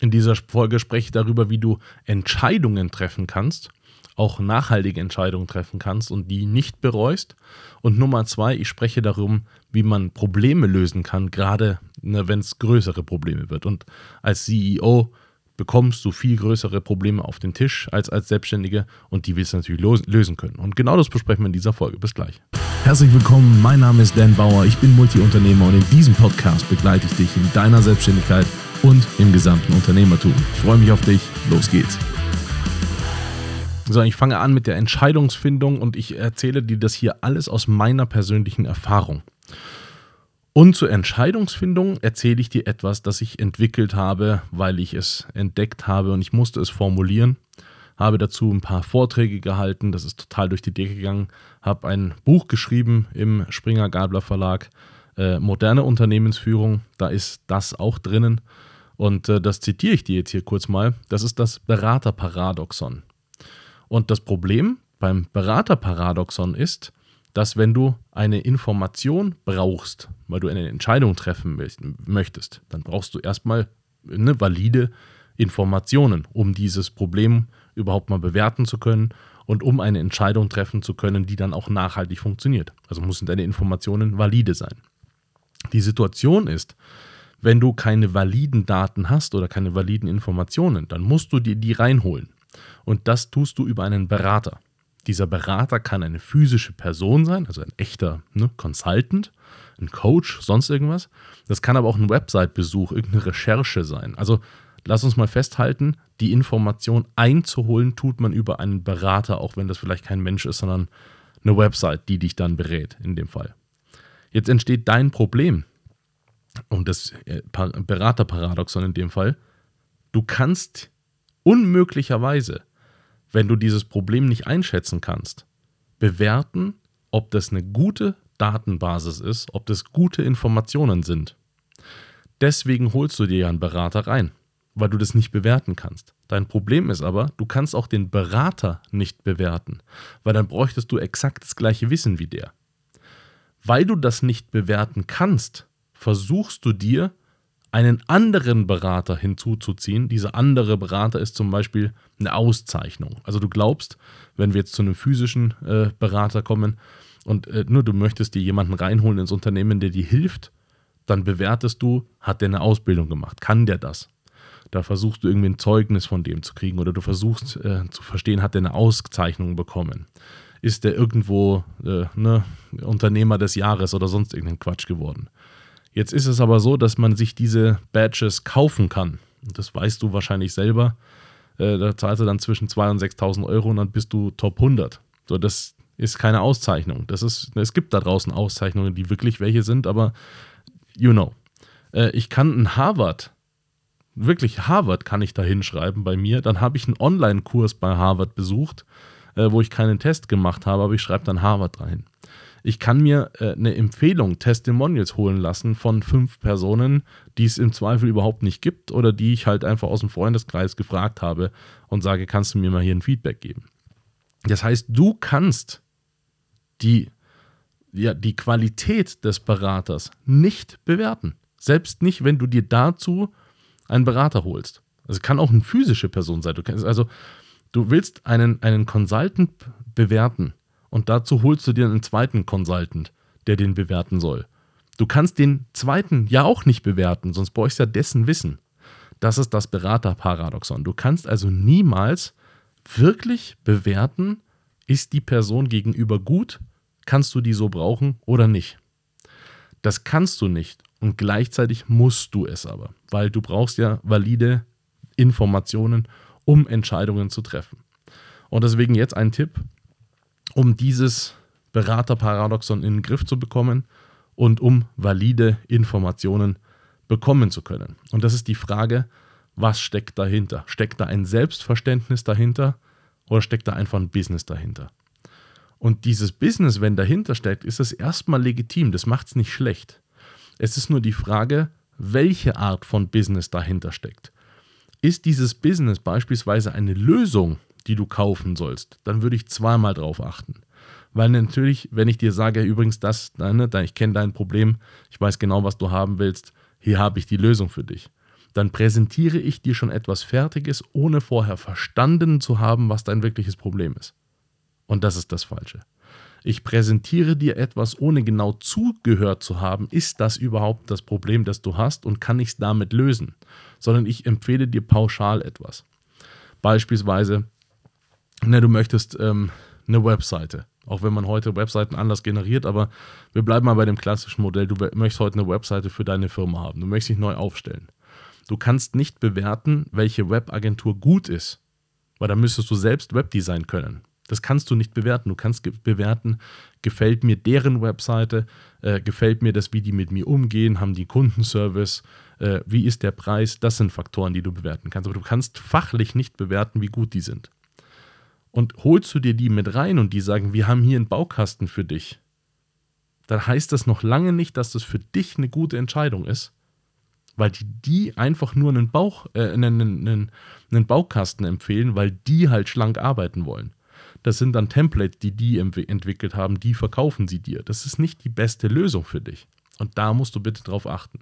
In dieser Folge spreche ich darüber, wie du Entscheidungen treffen kannst, auch nachhaltige Entscheidungen treffen kannst und die nicht bereust. Und Nummer zwei, ich spreche darum, wie man Probleme lösen kann, gerade ne, wenn es größere Probleme wird. Und als CEO bekommst du viel größere Probleme auf den Tisch als als Selbstständige und die willst du natürlich lösen können. Und genau das besprechen wir in dieser Folge. Bis gleich. Herzlich willkommen, mein Name ist Dan Bauer, ich bin Multiunternehmer und in diesem Podcast begleite ich dich in deiner Selbstständigkeit und im gesamten Unternehmertum. Ich freue mich auf dich, los geht's. So, ich fange an mit der Entscheidungsfindung und ich erzähle dir das hier alles aus meiner persönlichen Erfahrung. Und zur Entscheidungsfindung erzähle ich dir etwas, das ich entwickelt habe, weil ich es entdeckt habe und ich musste es formulieren. Habe dazu ein paar Vorträge gehalten, das ist total durch die Decke gegangen. Habe ein Buch geschrieben im Springer Gabler Verlag, äh, Moderne Unternehmensführung, da ist das auch drinnen. Und äh, das zitiere ich dir jetzt hier kurz mal. Das ist das Beraterparadoxon. Und das Problem beim Beraterparadoxon ist, dass wenn du eine Information brauchst, weil du eine Entscheidung treffen möchtest, dann brauchst du erstmal eine valide Informationen, um dieses Problem überhaupt mal bewerten zu können und um eine Entscheidung treffen zu können, die dann auch nachhaltig funktioniert. Also müssen deine Informationen valide sein. Die Situation ist, wenn du keine validen Daten hast oder keine validen Informationen, dann musst du dir die reinholen. Und das tust du über einen Berater. Dieser Berater kann eine physische Person sein, also ein echter ne, Consultant, ein Coach, sonst irgendwas. Das kann aber auch ein Website-Besuch, irgendeine Recherche sein. Also lass uns mal festhalten, die Information einzuholen tut man über einen Berater, auch wenn das vielleicht kein Mensch ist, sondern eine Website, die dich dann berät in dem Fall. Jetzt entsteht dein Problem und das äh, Beraterparadoxon in dem Fall, du kannst unmöglicherweise, wenn du dieses Problem nicht einschätzen kannst, bewerten, ob das eine gute Datenbasis ist, ob das gute Informationen sind. Deswegen holst du dir ja einen Berater rein, weil du das nicht bewerten kannst. Dein Problem ist aber, du kannst auch den Berater nicht bewerten, weil dann bräuchtest du exakt das gleiche Wissen wie der. Weil du das nicht bewerten kannst, versuchst du dir einen anderen Berater hinzuzuziehen. Dieser andere Berater ist zum Beispiel eine Auszeichnung. Also du glaubst, wenn wir jetzt zu einem physischen äh, Berater kommen und äh, nur du möchtest dir jemanden reinholen ins Unternehmen, der dir hilft, dann bewertest du, hat der eine Ausbildung gemacht, kann der das? Da versuchst du irgendwie ein Zeugnis von dem zu kriegen oder du versuchst äh, zu verstehen, hat der eine Auszeichnung bekommen? Ist der irgendwo äh, ne, Unternehmer des Jahres oder sonst irgendein Quatsch geworden? Jetzt ist es aber so, dass man sich diese Badges kaufen kann. Das weißt du wahrscheinlich selber. Äh, da zahlst du dann zwischen 2.000 und 6.000 Euro und dann bist du Top 100. So, das ist keine Auszeichnung. Das ist, es gibt da draußen Auszeichnungen, die wirklich welche sind, aber you know. Äh, ich kann ein Harvard, wirklich Harvard kann ich da hinschreiben bei mir. Dann habe ich einen Online-Kurs bei Harvard besucht, äh, wo ich keinen Test gemacht habe, aber ich schreibe dann Harvard rein. Ich kann mir äh, eine Empfehlung, Testimonials holen lassen von fünf Personen, die es im Zweifel überhaupt nicht gibt oder die ich halt einfach aus dem Freundeskreis gefragt habe und sage, kannst du mir mal hier ein Feedback geben? Das heißt, du kannst die, ja, die Qualität des Beraters nicht bewerten. Selbst nicht, wenn du dir dazu einen Berater holst. Also es kann auch eine physische Person sein. Du kannst, also du willst einen, einen Consultant bewerten und dazu holst du dir einen zweiten Consultant, der den bewerten soll. Du kannst den zweiten ja auch nicht bewerten, sonst bräuchst du ja dessen Wissen. Das ist das Beraterparadoxon. Du kannst also niemals wirklich bewerten, ist die Person gegenüber gut, kannst du die so brauchen oder nicht. Das kannst du nicht und gleichzeitig musst du es aber, weil du brauchst ja valide Informationen, um Entscheidungen zu treffen. Und deswegen jetzt ein Tipp, um dieses Beraterparadoxon in den Griff zu bekommen und um valide Informationen bekommen zu können. Und das ist die Frage, was steckt dahinter? Steckt da ein Selbstverständnis dahinter oder steckt da einfach ein Business dahinter? Und dieses Business, wenn dahinter steckt, ist es erstmal legitim, das macht es nicht schlecht. Es ist nur die Frage, welche Art von Business dahinter steckt. Ist dieses Business beispielsweise eine Lösung die du kaufen sollst, dann würde ich zweimal drauf achten. Weil natürlich, wenn ich dir sage, übrigens, das, ne, ich kenne dein Problem, ich weiß genau, was du haben willst, hier habe ich die Lösung für dich, dann präsentiere ich dir schon etwas Fertiges, ohne vorher verstanden zu haben, was dein wirkliches Problem ist. Und das ist das Falsche. Ich präsentiere dir etwas, ohne genau zugehört zu haben, ist das überhaupt das Problem, das du hast und kann ich es damit lösen, sondern ich empfehle dir pauschal etwas. Beispielsweise, ne, du möchtest ähm, eine Webseite. Auch wenn man heute Webseiten anders generiert, aber wir bleiben mal bei dem klassischen Modell. Du möchtest heute eine Webseite für deine Firma haben. Du möchtest dich neu aufstellen. Du kannst nicht bewerten, welche Webagentur gut ist, weil da müsstest du selbst Webdesign können. Das kannst du nicht bewerten. Du kannst ge bewerten, gefällt mir deren Webseite, äh, gefällt mir das, wie die mit mir umgehen, haben die Kundenservice, äh, wie ist der Preis. Das sind Faktoren, die du bewerten kannst. Aber du kannst fachlich nicht bewerten, wie gut die sind. Und holst du dir die mit rein und die sagen, wir haben hier einen Baukasten für dich, dann heißt das noch lange nicht, dass das für dich eine gute Entscheidung ist, weil die, die einfach nur einen, Bauch, äh, einen, einen, einen Baukasten empfehlen, weil die halt schlank arbeiten wollen. Das sind dann Templates, die die entwickelt haben, die verkaufen sie dir. Das ist nicht die beste Lösung für dich. Und da musst du bitte drauf achten.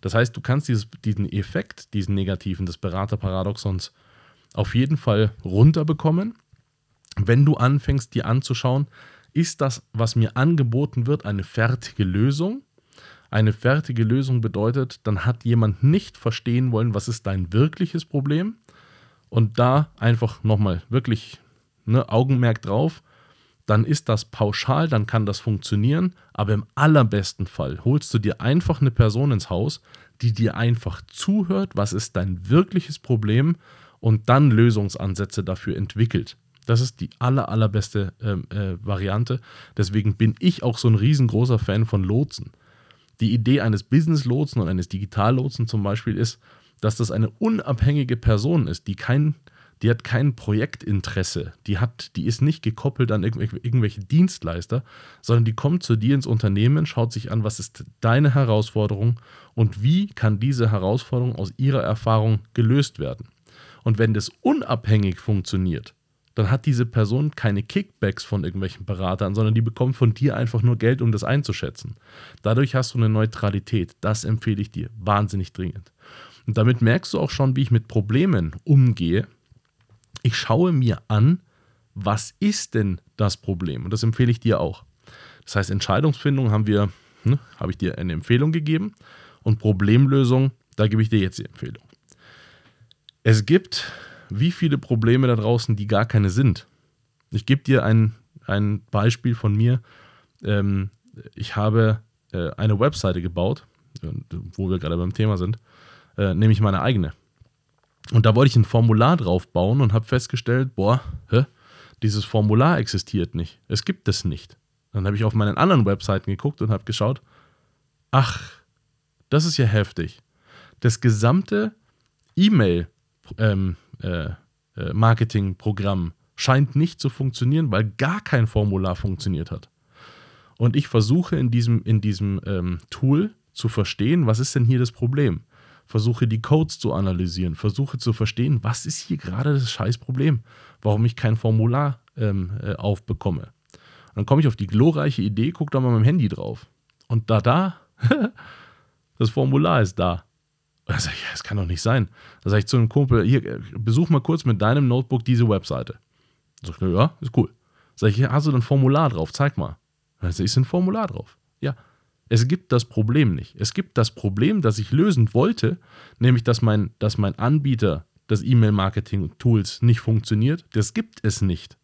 Das heißt, du kannst dieses, diesen Effekt, diesen negativen des Beraterparadoxons auf jeden Fall runterbekommen, wenn du anfängst, dir anzuschauen, ist das, was mir angeboten wird, eine fertige Lösung? Eine fertige Lösung bedeutet, dann hat jemand nicht verstehen wollen, was ist dein wirkliches Problem. Und da einfach nochmal wirklich ne, Augenmerk drauf, dann ist das pauschal, dann kann das funktionieren. Aber im allerbesten Fall holst du dir einfach eine Person ins Haus, die dir einfach zuhört, was ist dein wirkliches Problem und dann Lösungsansätze dafür entwickelt. Das ist die aller, allerbeste ähm, äh, Variante. Deswegen bin ich auch so ein riesengroßer Fan von Lotsen. Die Idee eines Business-Lotsen und eines Digital-Lotsen zum Beispiel ist, dass das eine unabhängige Person ist, die kein, die hat kein Projektinteresse, die hat, die ist nicht gekoppelt an irgendwelche, irgendwelche Dienstleister, sondern die kommt zu dir ins Unternehmen, schaut sich an, was ist deine Herausforderung und wie kann diese Herausforderung aus ihrer Erfahrung gelöst werden. Und wenn das unabhängig funktioniert, dann hat diese Person keine Kickbacks von irgendwelchen Beratern, sondern die bekommt von dir einfach nur Geld, um das einzuschätzen. Dadurch hast du eine Neutralität. Das empfehle ich dir wahnsinnig dringend. Und damit merkst du auch schon, wie ich mit Problemen umgehe. Ich schaue mir an, was ist denn das Problem? Und das empfehle ich dir auch. Das heißt, Entscheidungsfindung haben wir, ne, habe ich dir eine Empfehlung gegeben und Problemlösung, da gebe ich dir jetzt die Empfehlung. Es gibt wie viele Probleme da draußen, die gar keine sind. Ich gebe dir ein, ein Beispiel von mir. Ähm, ich habe äh, eine Webseite gebaut, wo wir gerade beim Thema sind, äh, nämlich meine eigene. Und da wollte ich ein Formular drauf bauen und habe festgestellt, boah, hä, dieses Formular existiert nicht. Es gibt es nicht. Dann habe ich auf meinen anderen Webseiten geguckt und habe geschaut, ach, das ist ja heftig. Das gesamte E-Mail ähm, äh, äh, Marketingprogramm scheint nicht zu funktionieren, weil gar kein Formular funktioniert hat. Und ich versuche in diesem, in diesem ähm, Tool zu verstehen, was ist denn hier das Problem? Versuche die Codes zu analysieren, versuche zu verstehen, was ist hier gerade das Scheißproblem, warum ich kein Formular ähm, äh, aufbekomme. Und dann komme ich auf die glorreiche Idee, gucke da mal mit dem Handy drauf. Und da, da, das Formular ist da. Dann sage ich, ja, das kann doch nicht sein. Da sage ich zu einem Kumpel, hier, besuch mal kurz mit deinem Notebook diese Webseite. Sag ich, ja, ist cool. Sag ich, hast du ein Formular drauf? Zeig mal. Dann sage ich, ist ein Formular drauf. Ja. Es gibt das Problem nicht. Es gibt das Problem, das ich lösen wollte, nämlich, dass mein, dass mein Anbieter des E-Mail-Marketing-Tools nicht funktioniert. Das gibt es nicht.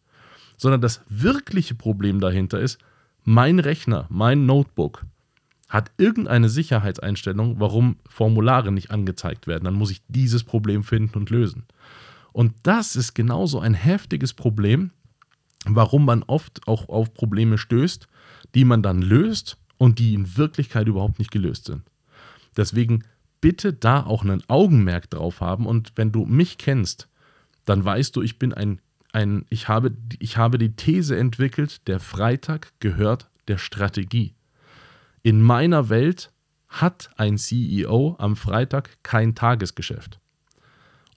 Sondern das wirkliche Problem dahinter ist, mein Rechner, mein Notebook hat irgendeine Sicherheitseinstellung, warum Formulare nicht angezeigt werden. Dann muss ich dieses Problem finden und lösen. Und das ist genauso ein heftiges Problem, warum man oft auch auf Probleme stößt, die man dann löst und die in Wirklichkeit überhaupt nicht gelöst sind. Deswegen bitte da auch einen Augenmerk drauf haben und wenn du mich kennst, dann weißt du, ich bin ein, ein ich, habe, ich habe die These entwickelt, der Freitag gehört der Strategie. In meiner Welt hat ein CEO am Freitag kein Tagesgeschäft,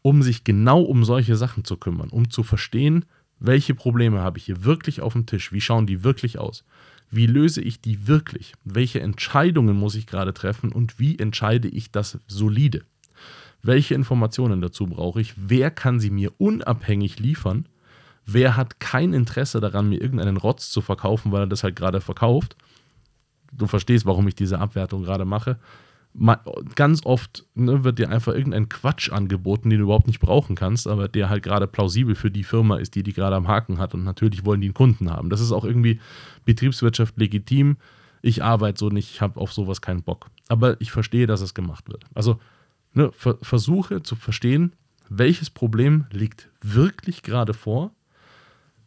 um sich genau um solche Sachen zu kümmern, um zu verstehen, welche Probleme habe ich hier wirklich auf dem Tisch, wie schauen die wirklich aus, wie löse ich die wirklich, welche Entscheidungen muss ich gerade treffen und wie entscheide ich das solide. welche Informationen dazu brauche ich, wer kann sie mir unabhängig liefern, wer hat kein Interesse daran, mir irgendeinen Rotz zu verkaufen, weil er das halt gerade verkauft. Du verstehst, warum ich diese Abwertung gerade mache. Ganz oft ne, wird dir einfach irgendein Quatsch angeboten, den du überhaupt nicht brauchen kannst, aber der halt gerade plausibel für die Firma ist, die die gerade am Haken hat. Und natürlich wollen die einen Kunden haben. Das ist auch irgendwie Betriebswirtschaft legitim. Ich arbeite so nicht, ich habe auf sowas keinen Bock. Aber ich verstehe, dass es gemacht wird. Also ne, ver versuche zu verstehen, welches Problem liegt wirklich gerade vor,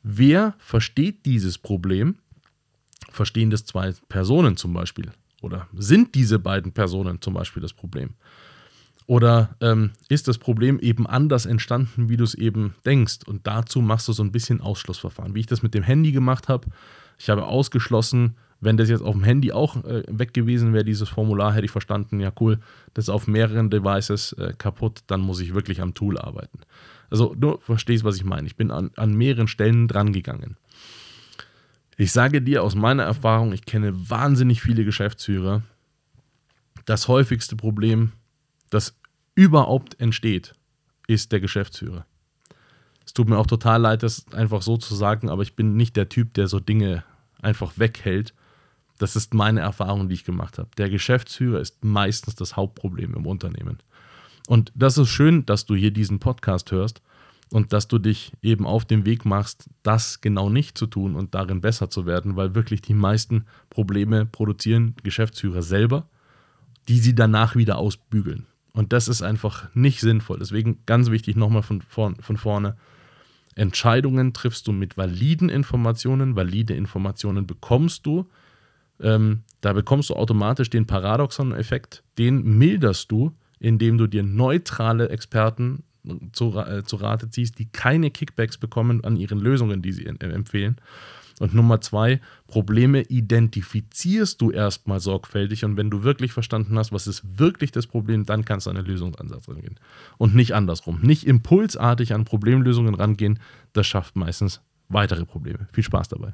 wer versteht dieses Problem, verstehen das zwei Personen zum Beispiel, oder sind diese beiden Personen zum Beispiel das Problem? Oder ähm, ist das Problem eben anders entstanden, wie du es eben denkst? Und dazu machst du so ein bisschen Ausschlussverfahren. Wie ich das mit dem Handy gemacht habe. Ich habe ausgeschlossen, wenn das jetzt auf dem Handy auch äh, weg gewesen wäre, dieses Formular, hätte ich verstanden, ja cool, das ist auf mehreren Devices äh, kaputt, dann muss ich wirklich am Tool arbeiten. Also du verstehst, was ich meine. Ich bin an, an mehreren Stellen dran gegangen. Ich sage dir aus meiner Erfahrung, ich kenne wahnsinnig viele Geschäftsführer. Das häufigste Problem, das überhaupt entsteht, ist der Geschäftsführer. Es tut mir auch total leid, das einfach so zu sagen, aber ich bin nicht der Typ, der so Dinge einfach weghält das ist meine Erfahrung, die ich gemacht habe. Der Geschäftsführer ist meistens das Hauptproblem im Unternehmen. Und das ist schön, dass du hier diesen Podcast hörst und dass du dich eben auf den Weg machst, das genau nicht zu tun und darin besser zu werden, weil wirklich die meisten Probleme produzieren Geschäftsführer selber, die sie danach wieder ausbügeln. Und das ist einfach nicht sinnvoll. Deswegen ganz wichtig nochmal von, von, von vorne. Entscheidungen triffst du mit validen Informationen. Valide Informationen bekommst du ähm, da bekommst du automatisch den Paradoxon-Effekt. Den milderst du, indem du dir neutrale Experten zu, äh, zu Rate ziehst, die keine Kickbacks bekommen an ihren Lösungen, die sie äh, empfehlen. Und Nummer zwei, Probleme identifizierst du erstmal sorgfältig und wenn du wirklich verstanden hast, was ist wirklich das Problem, dann kannst du an den Lösungsansatz rangehen. Und nicht andersrum. Nicht impulsartig an Problemlösungen rangehen, das schafft meistens weitere Probleme. Viel Spaß dabei.